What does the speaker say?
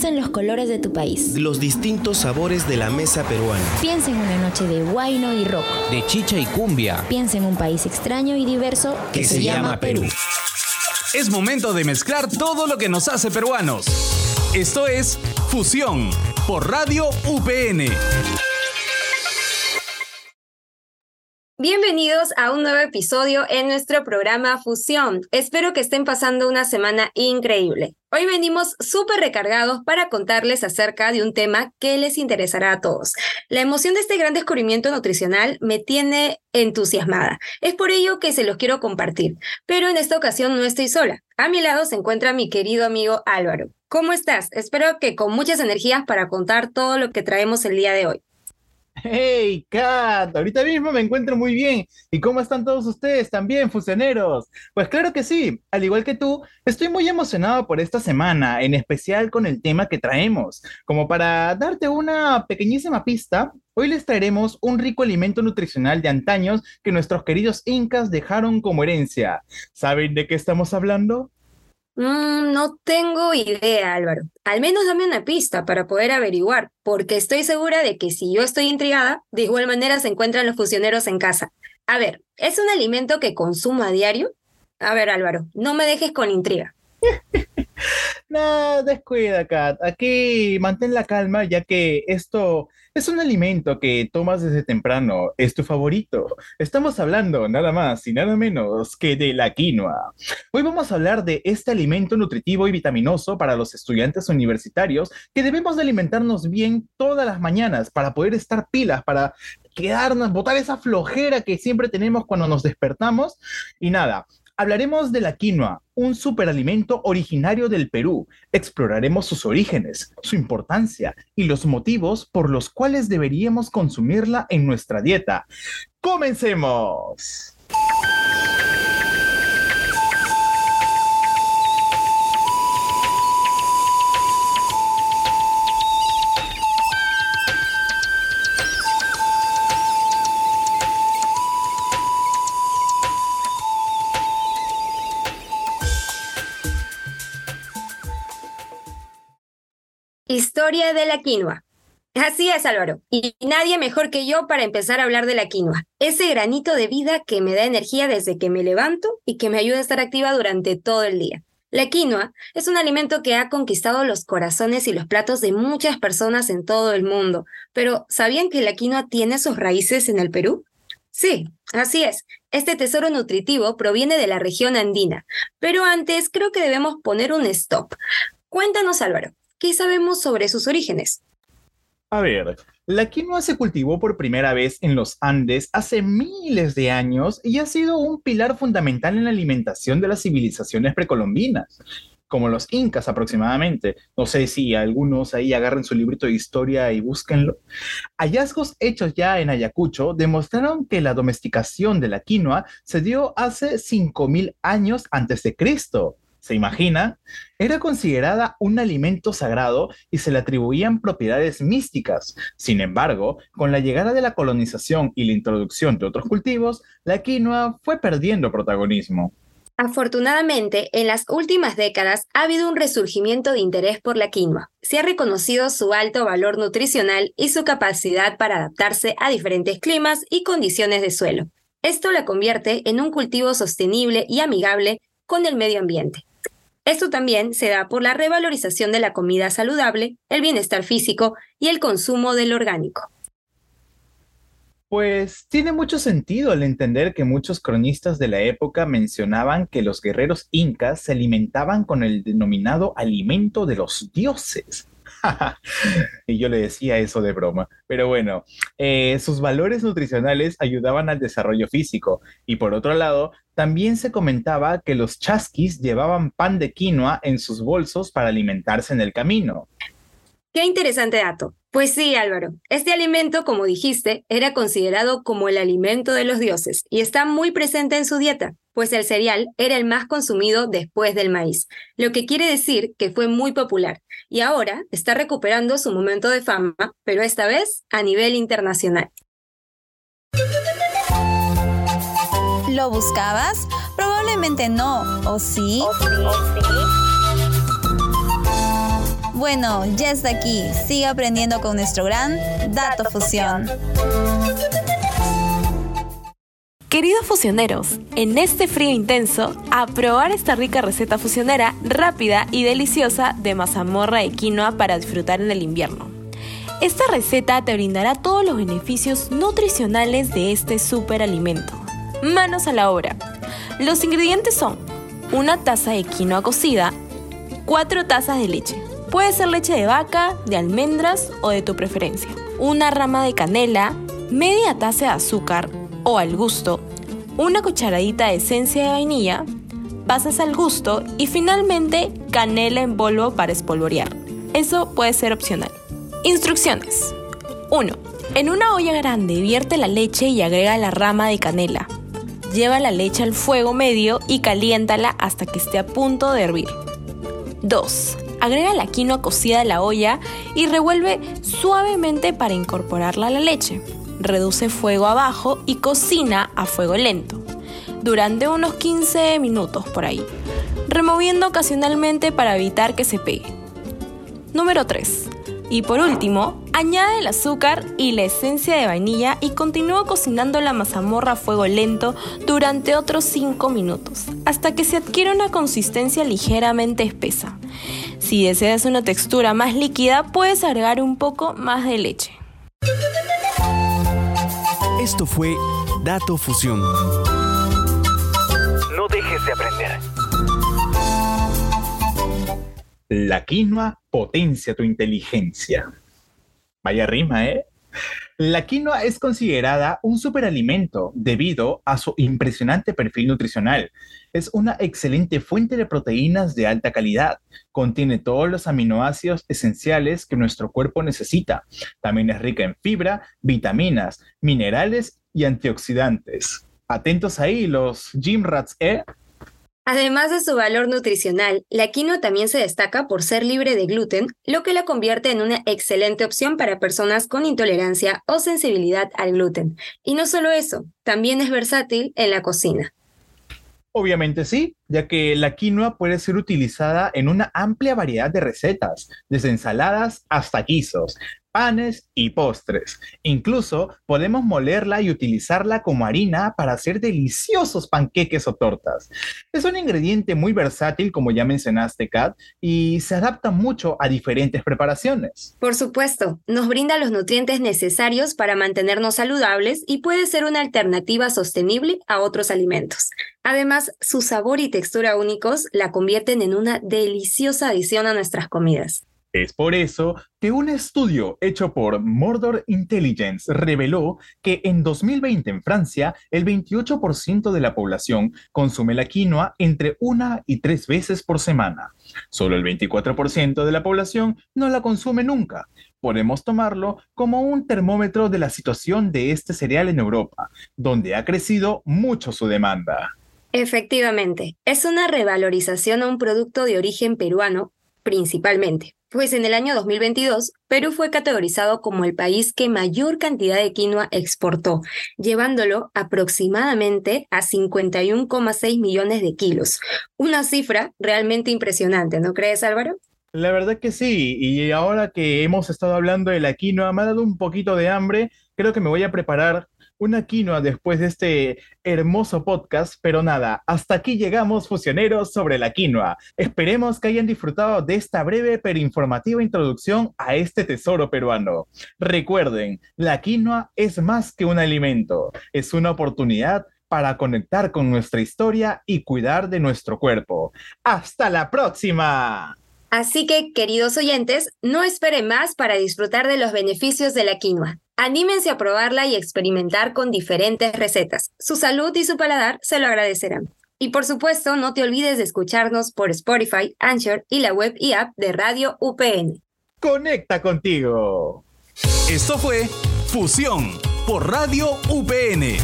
Piensa en los colores de tu país. Los distintos sabores de la mesa peruana. Piensa en una noche de guayno y rock. De chicha y cumbia. Piensa en un país extraño y diverso que, se, llama Perú. Es momento de mezclar todo lo que nos hace peruanos. Esto es Fusión por Radio UPN. Bienvenidos a un nuevo episodio en nuestro programa Fusión. Espero que estén pasando una semana increíble. Hoy venimos súper recargados para contarles acerca de un tema que les interesará a todos. La emoción de este gran descubrimiento nutricional me tiene entusiasmada. Es por ello que se los quiero compartir. Pero en esta ocasión no estoy sola. A mi lado se encuentra mi querido amigo Álvaro. ¿Cómo estás? Espero que con muchas energías para contar todo lo que traemos el día de hoy. Hey, Kat, ahorita mismo me encuentro muy bien. ¿Y cómo están todos ustedes también, fusioneros? Pues claro que sí, al igual que tú, estoy muy emocionado por esta semana, en especial con el tema que traemos. Como para darte una pequeñísima pista, hoy les traeremos un rico alimento nutricional de antaños que nuestros queridos incas dejaron como herencia. ¿Saben de qué estamos hablando? Mm, no tengo idea, Álvaro. Al menos dame una pista para poder averiguar, porque estoy segura de que si yo estoy intrigada, de igual manera se encuentran los fusioneros en casa. A ver, ¿es un alimento que consumo a diario? A ver, Álvaro, no me dejes con intriga. no, descuida, Kat. Aquí mantén la calma, ya que esto es un alimento que tomas desde temprano, es tu favorito. Estamos hablando nada más y nada menos que de la quinoa. Hoy vamos a hablar de este alimento nutritivo y vitaminoso para los estudiantes universitarios que debemos de alimentarnos bien todas las mañanas para poder estar pilas, para quedarnos, botar esa flojera que siempre tenemos cuando nos despertamos. Y nada, Hablaremos de la quinoa, un superalimento originario del Perú. Exploraremos sus orígenes, su importancia y los motivos por los cuales deberíamos consumirla en nuestra dieta. ¡Comencemos! Historia de la quinoa. Así es, Álvaro. Y nadie mejor que yo para empezar a hablar de la quinoa. Ese granito de vida que me da energía desde que me levanto y que me ayuda a estar activa durante todo el día. La quinoa es un alimento que ha conquistado los corazones y los platos de muchas personas en todo el mundo. Pero, ¿sabían que la quinoa tiene sus raíces en el Perú? Sí, así es. Este tesoro nutritivo proviene de la región andina. Pero antes creo que debemos poner un stop. Cuéntanos, Álvaro, ¿Qué sabemos sobre sus orígenes? A ver, la quinoa se cultivó por primera vez en los Andes hace miles de años y ha sido un pilar fundamental en la alimentación de las civilizaciones precolombinas, como los incas aproximadamente. No sé si algunos ahí agarren su librito de historia y búsquenlo. Hallazgos hechos ya en Ayacucho demostraron que la domesticación de la quinoa se dio hace 5.000 años antes de Cristo. ¿Se imagina? Era considerada un alimento sagrado y se le atribuían propiedades místicas. Sin embargo, con la llegada de la colonización y la introducción de otros cultivos, la quinoa fue perdiendo protagonismo. Afortunadamente, en las últimas décadas ha habido un resurgimiento de interés por la quinoa. Se ha reconocido su alto valor nutricional y su capacidad para adaptarse a diferentes climas y condiciones de suelo. Esto la convierte en un cultivo sostenible y amigable con el medio ambiente. Esto también se da por la revalorización de la comida saludable, el bienestar físico y el consumo del orgánico. Pues tiene mucho sentido al entender que muchos cronistas de la época mencionaban que los guerreros incas se alimentaban con el denominado alimento de los dioses. y yo le decía eso de broma. Pero bueno, eh, sus valores nutricionales ayudaban al desarrollo físico. Y por otro lado, también se comentaba que los chasquis llevaban pan de quinoa en sus bolsos para alimentarse en el camino. Qué interesante dato. Pues sí, Álvaro, este alimento, como dijiste, era considerado como el alimento de los dioses y está muy presente en su dieta, pues el cereal era el más consumido después del maíz, lo que quiere decir que fue muy popular y ahora está recuperando su momento de fama, pero esta vez a nivel internacional. ¿Lo buscabas? Probablemente no, ¿o sí? Bueno, ya está aquí. Sigue aprendiendo con nuestro gran Dato Fusión. Queridos fusioneros, en este frío intenso, a probar esta rica receta fusionera rápida y deliciosa de mazamorra de quinoa para disfrutar en el invierno. Esta receta te brindará todos los beneficios nutricionales de este superalimento. Manos a la obra. Los ingredientes son una taza de quinoa cocida, 4 tazas de leche. Puede ser leche de vaca, de almendras o de tu preferencia. Una rama de canela, media taza de azúcar, o al gusto, una cucharadita de esencia de vainilla, pasas al gusto y finalmente canela en polvo para espolvorear. Eso puede ser opcional. Instrucciones. 1. En una olla grande vierte la leche y agrega la rama de canela. Lleva la leche al fuego medio y caliéntala hasta que esté a punto de hervir. 2. Agrega la quinoa cocida a la olla y revuelve suavemente para incorporarla a la leche reduce fuego abajo y cocina a fuego lento, durante unos 15 minutos por ahí, removiendo ocasionalmente para evitar que se pegue. Número 3. Y por último, añade el azúcar y la esencia de vainilla y continúa cocinando la mazamorra a fuego lento durante otros 5 minutos, hasta que se adquiere una consistencia ligeramente espesa. Si deseas una textura más líquida, puedes agregar un poco más de leche. Esto fue Dato Fusión. No dejes de aprender. La quinoa potencia tu inteligencia. Vaya rima, ¿eh? La quinoa es considerada un superalimento debido a su impresionante perfil nutricional. Es una excelente fuente de proteínas de alta calidad. Contiene todos los aminoácidos esenciales que nuestro cuerpo necesita. También es rica en fibra, vitaminas, minerales y antioxidantes. Atentos ahí los gym rats, ¿eh? Además de su valor nutricional, la quinoa también se destaca por ser libre de gluten, lo que la convierte en una excelente opción para personas con intolerancia o sensibilidad al gluten. Y no solo eso, también es versátil en la cocina. Obviamente sí, ya que la quinoa puede ser utilizada en una amplia variedad de recetas, desde ensaladas hasta guisos, panes y postres. Incluso podemos molerla y utilizarla como harina para hacer deliciosos panqueques o tortas. Es un ingrediente muy versátil, como ya mencionaste, Kat, y se adapta mucho a diferentes preparaciones. Por supuesto, nos brinda los nutrientes necesarios para mantenernos saludables y puede ser una alternativa sostenible a otros alimentos. Además, su sabor y textura únicos la convierten en una deliciosa adición a nuestras comidas. Es por eso que un estudio hecho por Mordor Intelligence reveló que en 2020 en Francia el 28% de la población consume la quinoa entre una y tres veces por semana. Solo el 24% de la población no la consume nunca. Podemos tomarlo como un termómetro de la situación de este cereal en Europa, donde ha crecido mucho su demanda. Efectivamente, es una revalorización a un producto de origen peruano, principalmente, pues en el año 2022 Perú fue categorizado como el país que mayor cantidad de quinoa exportó, llevándolo aproximadamente a 51,6 millones de kilos. Una cifra realmente impresionante, ¿no crees Álvaro? La verdad que sí, y ahora que hemos estado hablando de la quinoa, me ha dado un poquito de hambre, creo que me voy a preparar una quinoa después de este hermoso podcast, pero nada, hasta aquí llegamos fusioneros sobre la quinoa. Esperemos que hayan disfrutado de esta breve pero informativa introducción a este tesoro peruano. Recuerden, la quinoa es más que un alimento, es una oportunidad para conectar con nuestra historia y cuidar de nuestro cuerpo. ¡Hasta la próxima! Así que, queridos oyentes, no esperen más para disfrutar de los beneficios de la quinoa. Anímense a probarla y experimentar con diferentes recetas. Su salud y su paladar se lo agradecerán. Y por supuesto, no te olvides de escucharnos por Spotify, Anchor y la web y app de Radio UPN. Conecta contigo. Esto fue Fusión por Radio UPN.